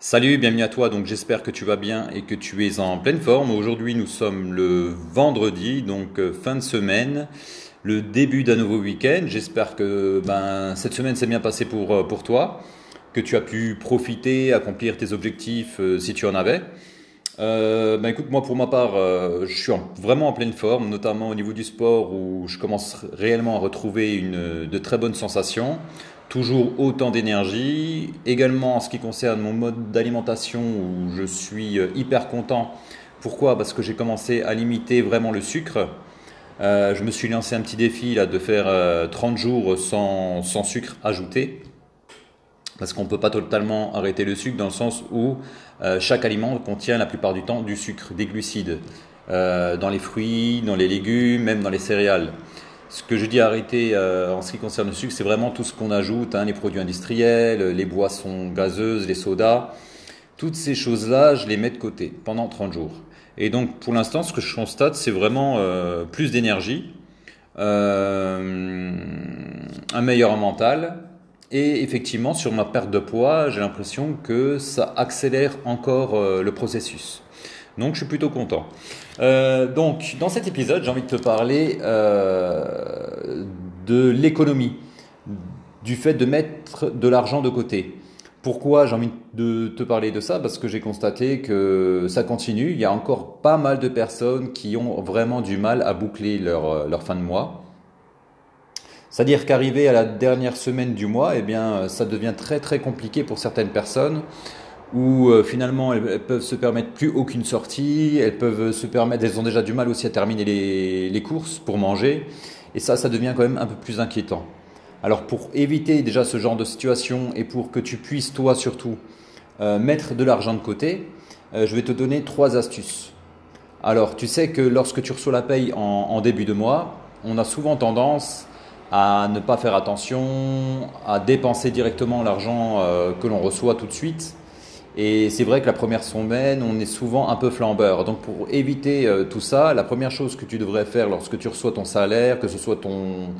Salut, bienvenue à toi. Donc j'espère que tu vas bien et que tu es en pleine forme. Aujourd'hui, nous sommes le vendredi, donc euh, fin de semaine, le début d'un nouveau week-end. J'espère que ben, cette semaine s'est bien passée pour, euh, pour toi, que tu as pu profiter, accomplir tes objectifs euh, si tu en avais. ben écoute, moi pour ma part, je suis vraiment en pleine forme, notamment au niveau du sport où je commence réellement à retrouver une, de très bonnes sensations toujours autant d'énergie. Également en ce qui concerne mon mode d'alimentation où je suis euh, hyper content. Pourquoi? Parce que j'ai commencé à limiter vraiment le sucre. Euh, je me suis lancé un petit défi là, de faire 30 euh, jours sans, sans, sucre ajouté. Parce qu'on ne peut pas totalement arrêter le sucre dans le sens où chaque aliment contient la plupart du temps du sucre, des glucides. dans les fruits, dans les légumes, même dans les céréales. Ce que je dis arrêter euh, en ce qui concerne le sucre, c'est vraiment tout ce qu'on ajoute, hein, les produits industriels, les boissons gazeuses, les sodas. Toutes ces choses-là, je les mets de côté pendant 30 jours. Et donc pour l'instant, ce que je constate, c'est vraiment euh, plus d'énergie, euh, un meilleur mental. Et effectivement, sur ma perte de poids, j'ai l'impression que ça accélère encore le processus. Donc je suis plutôt content. Euh, donc dans cet épisode, j'ai envie de te parler euh, de l'économie, du fait de mettre de l'argent de côté. Pourquoi j'ai envie de te parler de ça? Parce que j'ai constaté que ça continue. Il y a encore pas mal de personnes qui ont vraiment du mal à boucler leur, leur fin de mois. C'est-à-dire qu'arriver à la dernière semaine du mois, eh bien, ça devient très très compliqué pour certaines personnes où euh, finalement elles, peuvent se permettre plus aucune sortie, elles peuvent se permettre, elles ont déjà du mal aussi à terminer les, courses pour manger, et ça, ça devient quand même un peu plus inquiétant. Alors pour éviter déjà ce genre de situation et pour que tu puisses toi surtout euh, mettre de l'argent de côté, euh, je vais te donner trois astuces. Alors tu sais que lorsque tu reçois la paye en début de mois, on a souvent tendance à ne pas faire attention, à dépenser directement l'argent que l'on reçoit tout de suite et c'est vrai que la première semaine, on est souvent un peu flambeur. Donc pour éviter euh, tout ça, la première chose que tu devrais faire lorsque tu reçois ton salaire, que ce soit ton,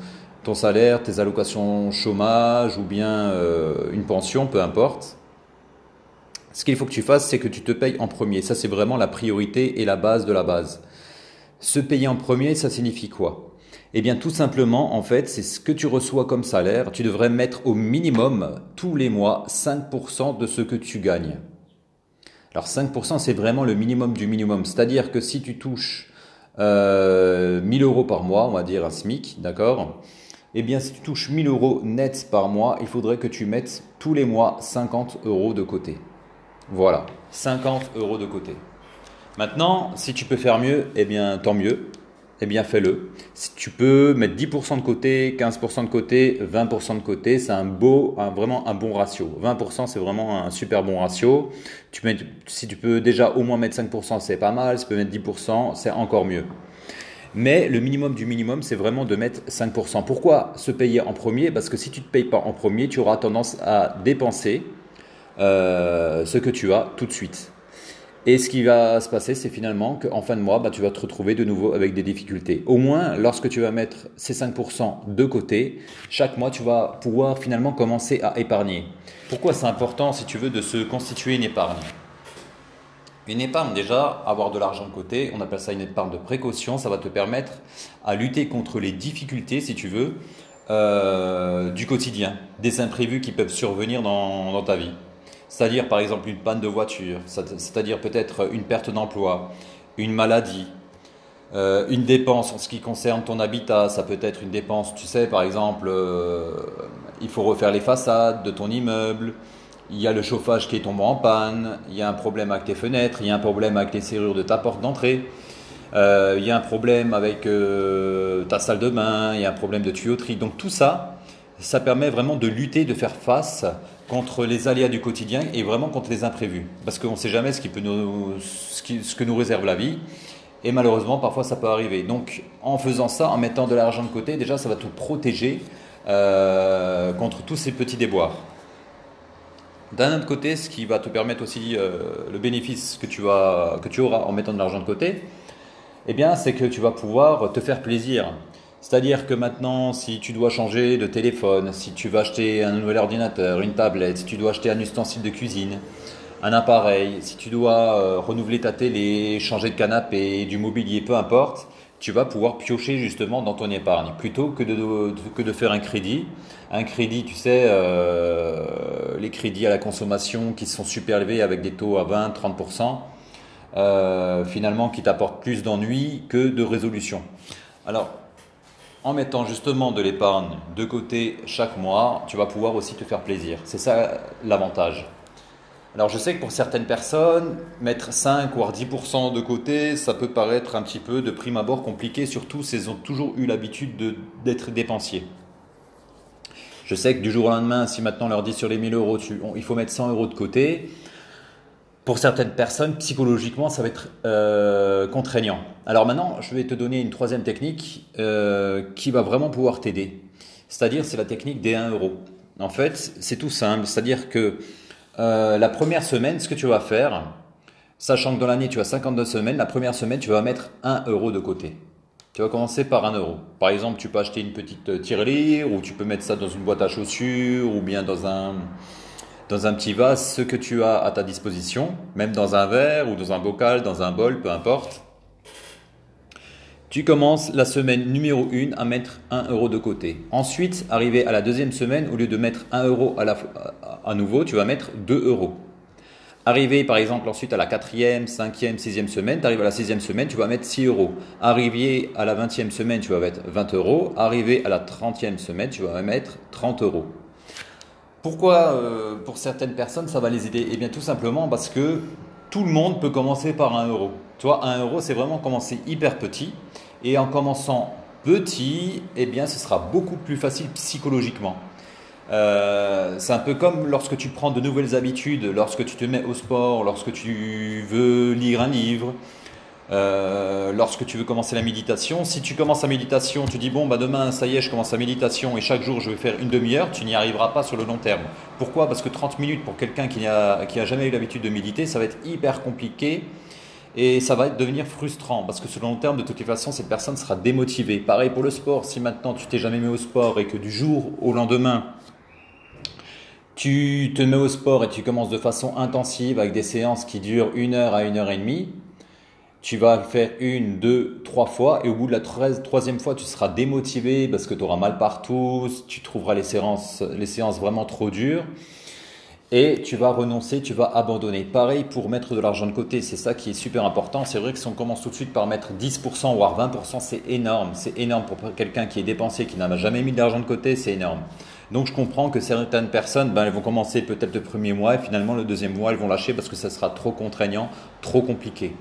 salaire, tes allocations chômage ou bien euh, une pension, peu importe, ce qu'il faut que tu fasses, c'est que tu te payes en premier. Ça, c'est vraiment la priorité et la base de la base. Se payer en premier, ça signifie quoi? Eh bien, tout simplement, en fait, c'est ce que tu reçois comme salaire. Tu devrais mettre au minimum tous les mois 5% de ce que tu gagnes. Alors 5%, c'est vraiment le minimum du minimum. C'est-à-dire que si tu touches euh, 1000 euros par mois, on va dire un SMIC, d'accord? Eh bien, si tu touches 1000 euros net par mois, il faudrait que tu mettes tous les mois 50 euros de côté. Voilà, 50 euros de côté. Maintenant, si tu peux faire mieux, eh bien, tant mieux eh bien fais-le. Si tu peux mettre 10% de côté, 15% de côté, 20% de côté, c'est un beau, vraiment un bon ratio. 20% c'est vraiment un super bon ratio. Si tu peux déjà au moins mettre 5%, c'est pas mal. Si tu peux mettre 10%, c'est encore mieux. Mais le minimum du minimum, c'est vraiment de mettre 5%. Pourquoi se payer en premier? Parce que si tu ne te payes pas en premier, tu auras tendance à dépenser euh, ce que tu as tout de suite. Et ce qui va se passer, c'est finalement qu'en fin de mois, bah, tu vas te retrouver de nouveau avec des difficultés. Au moins, lorsque tu vas mettre ces 5% de côté, chaque mois, tu vas pouvoir finalement commencer à épargner. Pourquoi c'est important, si tu veux, de se constituer une épargne? Une épargne, déjà, avoir de l'argent de côté, on appelle ça une épargne de précaution, ça va te permettre à lutter contre les difficultés, si tu veux, euh, du quotidien, des imprévus qui peuvent survenir dans ta vie. C'est-à-dire par exemple une panne de voiture, c'est-à-dire peut-être une perte d'emploi, une maladie, euh, une dépense en ce qui concerne ton habitat, ça peut être une dépense, tu sais, par exemple, euh, il faut refaire les façades de ton immeuble, il y a le chauffage qui est tombé en panne, il y a un problème avec tes fenêtres, il y a un problème avec les serrures de ta porte d'entrée, euh, il y a un problème avec ta salle de bain, il y a un problème de tuyauterie. Donc tout ça, ça permet vraiment de lutter, de faire face contre les aléas du quotidien et vraiment contre les imprévus. Parce qu'on ne sait jamais ce, qui peut nous, ce, que nous réserve la vie. Et malheureusement, parfois, ça peut arriver. Donc, en faisant ça, en mettant de l'argent de côté, déjà, ça va te protéger euh, contre tous ces petits déboires. D'un autre côté, ce qui va te permettre aussi euh, le bénéfice que tu, que tu auras en mettant de l'argent de côté, eh bien, c'est que tu vas pouvoir te faire plaisir. C'est-à-dire que maintenant, si tu dois changer de téléphone, si tu vas acheter un nouvel ordinateur, une tablette, si tu dois acheter un ustensile de cuisine, un appareil, si tu dois euh, renouveler ta télé, changer de canapé, du mobilier, peu importe, tu vas pouvoir piocher justement dans ton épargne plutôt que de, que de faire un crédit. Un crédit, tu sais, euh, les crédits à la consommation qui sont super élevés avec des taux à 20, 30%, euh, finalement qui t'apportent plus d'ennuis que de résolution. Alors, en mettant justement de l'épargne de côté chaque mois, tu vas pouvoir aussi te faire plaisir. C'est ça l'avantage. Alors je sais que pour certaines personnes, mettre 5 ou 10% de côté, ça peut paraître un petit peu de prime abord compliqué, surtout s'ils ont toujours eu l'habitude d'être dépensiers. Je sais que du jour au lendemain, si maintenant on leur dit sur les 1000 euros, il faut mettre 100 euros de côté, pour certaines personnes, psychologiquement, ça va être euh, contraignant. Alors maintenant, je vais te donner une troisième technique euh, qui va vraiment pouvoir t'aider. C'est-à-dire, c'est la technique des 1 euro. En fait, c'est tout simple. C'est-à-dire que euh, la première semaine, ce que tu vas faire, sachant que dans l'année tu as 52 semaines, la première semaine tu vas mettre 1 euro de côté. Tu vas commencer par 1 euro. Par exemple, tu peux acheter une petite tirelire ou tu peux mettre ça dans une boîte à chaussures ou bien dans un, dans un petit vase, ce que tu as à ta disposition, même dans un verre ou dans un bocal, dans un bol, peu importe. Tu commences la semaine numéro 1 à mettre 1 euro de côté. Ensuite, arrivé à la deuxième semaine, au lieu de mettre 1 euro à, nouveau, tu vas mettre 2 euros. Arrivé par exemple ensuite à la quatrième, cinquième, sixième semaine, tu arrives à la sixième semaine, tu vas mettre 6 euros. Arrivé à la vingtième semaine, tu vas mettre 20 euros. Arrivé à la trentième semaine, tu vas mettre 30 euros. Pourquoi euh, pour certaines personnes ça va les aider? Eh bien tout simplement parce que tout le monde peut commencer par 1 euro. Tu vois, 1 euro, c'est vraiment commencer hyper petit. Et en commençant petit, eh bien, ce sera beaucoup plus facile psychologiquement. Euh, c'est un peu comme lorsque tu prends de nouvelles habitudes, lorsque tu te mets au sport, lorsque tu veux lire un livre, euh, lorsque tu veux commencer la méditation. Si tu commences la méditation, tu dis bon bah demain ça y est je commence la méditation et chaque jour je vais faire une demi-heure, tu n'y arriveras pas sur le long terme. Pourquoi? Parce que 30 minutes pour quelqu'un qui n'a qui jamais eu l'habitude de méditer, ça va être hyper compliqué et ça va devenir frustrant parce que sur le long terme, de toute façon, cette personne sera démotivée. Pareil pour le sport, si maintenant tu t'es jamais mis au sport et que du jour au lendemain, tu te mets au sport et tu commences de façon intensive avec des séances qui durent une heure à une heure et demie, tu vas le faire une, deux, trois fois et au bout de la troisième fois, tu seras démotivé parce que tu auras mal partout, tu trouveras les séances, vraiment trop dures et tu vas renoncer, tu vas abandonner. Pareil pour mettre de l'argent de côté, c'est ça qui est super important. C'est vrai que si on commence tout de suite par mettre 10% voire 20%, c'est énorme. C'est énorme pour quelqu'un qui est dépensé, qui n'a jamais mis d'argent de côté, c'est énorme. Donc je comprends que certaines personnes, ben, elles vont commencer peut-être le premier mois et finalement le deuxième mois, elles vont lâcher parce que ça sera trop contraignant, trop compliqué.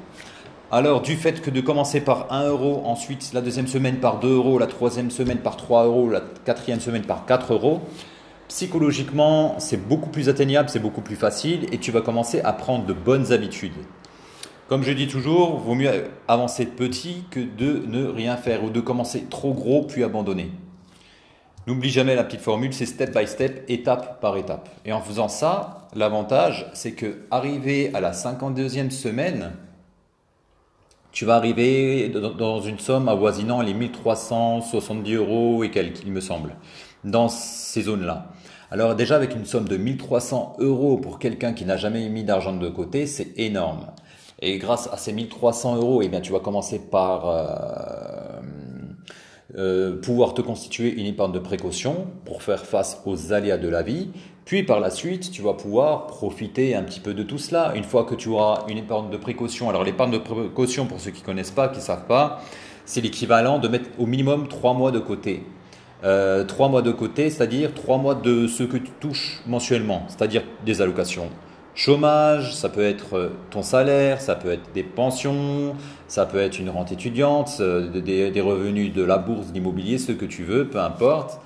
Alors du fait que de commencer par 1 euro, ensuite la deuxième semaine par 2 euros, la troisième semaine par 3 euros, la quatrième semaine par 4 euros, psychologiquement, c'est beaucoup plus atteignable, c'est beaucoup plus facile et tu vas commencer à prendre de bonnes habitudes. Comme je dis toujours, vaut mieux avancer petit que de ne rien faire ou de commencer trop gros puis abandonner. N'oublie jamais la petite formule, c'est step by step, étape par étape. Et en faisant ça, l'avantage, c'est que arrivé à la 52e semaine, tu vas arriver dans une somme avoisinant les 1370 euros et quelques, il me semble, dans ces zones-là. Alors déjà avec une somme de 1300 euros pour quelqu'un qui n'a jamais mis d'argent de côté, c'est énorme. Et grâce à ces 1300 euros, eh tu vas commencer par euh, euh, pouvoir te constituer une épargne de précaution pour faire face aux aléas de la vie. Puis par la suite, tu vas pouvoir profiter un petit peu de tout cela. Une fois que tu auras une épargne de précaution, alors l'épargne de précaution, pour ceux qui ne connaissent pas, qui ne savent pas, c'est l'équivalent de mettre au minimum 3 mois de côté. Euh, trois mois de côté, c'est-à-dire trois mois de ce que tu touches mensuellement, c'est-à-dire des allocations chômage, ça peut être euh, ton salaire, ça peut être des pensions, ça peut être une rente étudiante, euh, des, revenus de la bourse, d'immobilier, ce que tu veux, peu importe.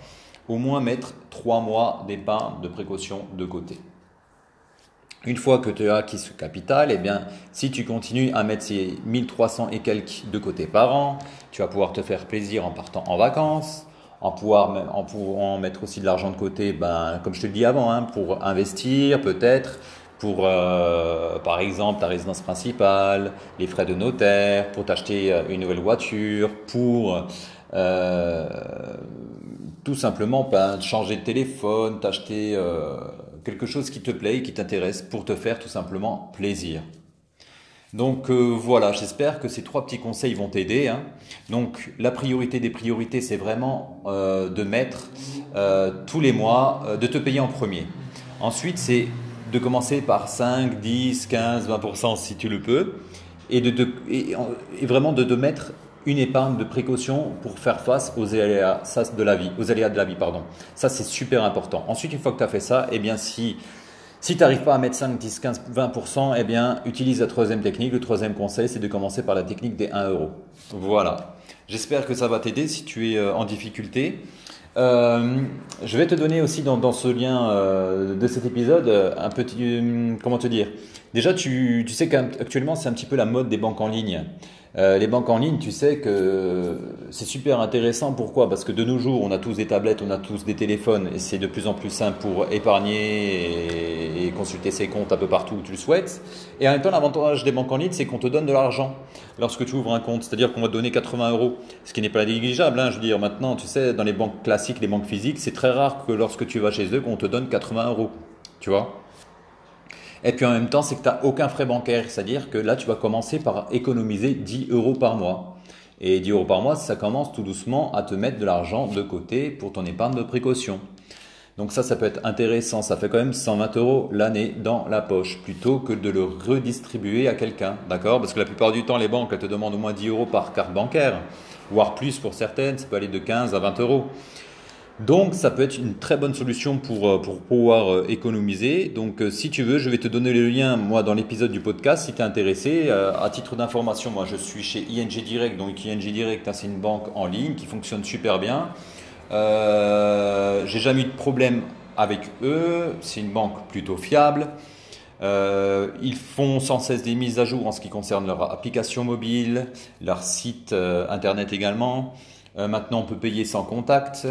Au moins mettre trois mois d'épargne de précaution de côté. Une fois que tu as acquis ce capital, eh bien, si tu continues à mettre ces 1300 et quelques de côté par an, tu vas pouvoir te faire plaisir en partant en vacances, en, pouvoir, en pouvant mettre aussi de l'argent de côté, ben, comme je te le dis avant, hein, pour investir peut-être, pour, euh, par exemple, ta résidence principale, les frais de notaire, pour t'acheter euh, une nouvelle voiture, pour euh, tout simplement changer de téléphone, t'acheter quelque chose qui te plaît et qui t'intéresse pour te faire tout simplement plaisir. Donc euh, voilà, j'espère que ces trois petits conseils vont t'aider. Hein. Donc la priorité des priorités, c'est vraiment euh, de mettre euh, tous les mois, de te payer en premier. Ensuite, c'est de commencer par 5, 10, 15, 20% si tu le peux, et, de, et, vraiment de te mettre une épargne de précaution pour faire face aux aléas de la vie, aux aléas de la vie, pardon. Ça, c'est super important. Ensuite, une fois que tu as fait ça, eh bien, si si tu n'arrives pas à mettre 5, 10, 15, 20%, eh bien, utilise la troisième technique. Le troisième conseil, c'est de commencer par la technique des 1 euro. Voilà. J'espère que ça va t'aider si tu es euh, en difficulté. Euh, je vais te donner aussi dans, ce lien euh, de cet épisode un petit, comment te dire? Déjà, tu, tu sais qu'actuellement c'est un petit peu la mode des banques en ligne. Euh, les banques en ligne, tu sais que c'est super intéressant. Pourquoi? Parce que de nos jours, on a tous des tablettes, on a tous des téléphones, et c'est de plus en plus simple pour épargner et, consulter ses comptes un peu partout où tu le souhaites. Et en même temps, l'avantage des banques en ligne, c'est qu'on te donne de l'argent lorsque tu ouvres un compte. C'est-à-dire qu'on va te donner 80 euros, ce qui n'est pas négligeable. Hein, je veux dire, maintenant, tu sais, dans les banques classiques, les banques physiques, c'est très rare que lorsque tu vas chez eux, qu'on te donne 80 euros. Tu vois? Et puis en même temps, c'est que tu n'as aucun frais bancaire. C'est-à-dire que là, tu vas commencer par économiser 10 euros par mois. Et 10 euros par mois, ça commence tout doucement à te mettre de l'argent de côté pour ton épargne de précaution. Donc ça, ça peut être intéressant. Ça fait quand même 120 euros l'année dans la poche, plutôt que de le redistribuer à quelqu'un. D'accord? Parce que la plupart du temps, les banques, elles te demandent au moins 10 euros par carte bancaire, voire plus pour certaines. Ça peut aller de 15 à 20 euros. Donc ça peut être une très bonne solution pour, euh, pouvoir euh, économiser. Donc euh, si tu veux, je vais te donner le lien moi dans l'épisode du podcast si tu es intéressé. à titre d'information, moi je suis chez ING Direct. Donc ING Direct, hein, c'est une banque en ligne qui fonctionne super bien. J'ai jamais eu de problème avec eux. C'est une banque plutôt fiable. ils font sans cesse des mises à jour en ce qui concerne leur application mobile, leur site internet également. Euh, maintenant, on peut payer sans contact.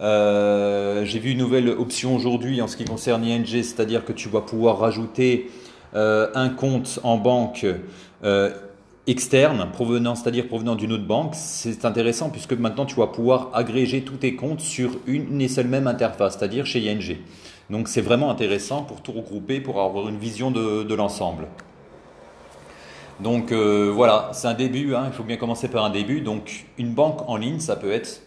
Euh, j'ai vu une nouvelle option aujourd'hui en ce qui concerne ING, c'est-à-dire que tu vas pouvoir rajouter euh, un compte en banque externe, provenant, c'est-à-dire provenant d'une autre banque. C'est intéressant puisque maintenant tu vas pouvoir agréger tous tes comptes sur une et seule même interface, c'est-à-dire chez ING. Donc c'est vraiment intéressant pour tout regrouper, pour avoir une vision de l'ensemble. Donc euh, voilà, c'est un début, hein, il faut bien commencer par un début. Donc une banque en ligne, ça peut être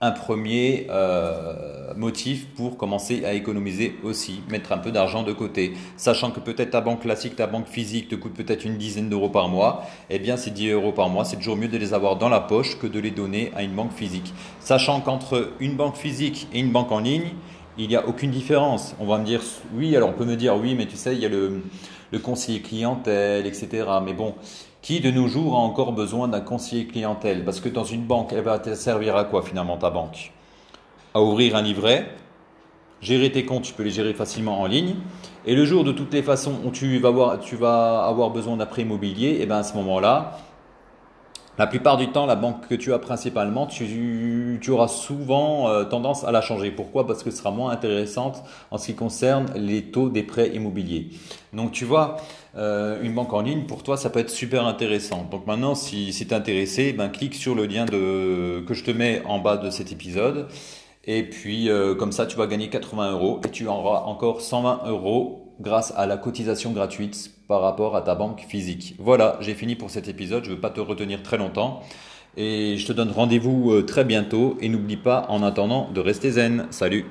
un premier euh, motif pour commencer à économiser aussi, mettre un peu d'argent de côté. Sachant que peut-être ta banque classique, ta banque physique te coûte peut-être une dizaine d'euros par mois, eh bien c'est 10 euros par mois, c'est toujours mieux de les avoir dans la poche que de les donner à une banque physique. Sachant qu'entre une banque physique et une banque en ligne, il n'y a aucune différence. On va me dire oui, alors on peut me dire oui, mais tu sais, il y a le le conseiller clientèle, etc. Mais bon, qui de nos jours a encore besoin d'un conseiller clientèle? Parce que dans une banque, elle va te servir à quoi finalement ta banque? À ouvrir un livret, gérer tes comptes, tu peux les gérer facilement en ligne. Et le jour de toutes les façons où tu vas avoir, tu vas avoir besoin d'un prêt immobilier, et eh bien à ce moment-là, la plupart du temps, la banque que tu as principalement, tu, auras souvent euh, tendance à la changer. Pourquoi? Parce que ce sera moins intéressante en ce qui concerne les taux des prêts immobiliers. Donc tu vois, euh, une banque en ligne, pour toi, ça peut être super intéressant. Donc maintenant, si, si tu es intéressé, ben, clique sur le lien que je te mets en bas de cet épisode. Et puis, euh, comme ça, tu vas gagner 80 euros et tu auras encore 120 euros grâce à la cotisation gratuite par rapport à ta banque physique. Voilà, j'ai fini pour cet épisode, je ne veux pas te retenir très longtemps. Et je te donne rendez-vous euh, très bientôt et n'oublie pas en attendant de rester zen. Salut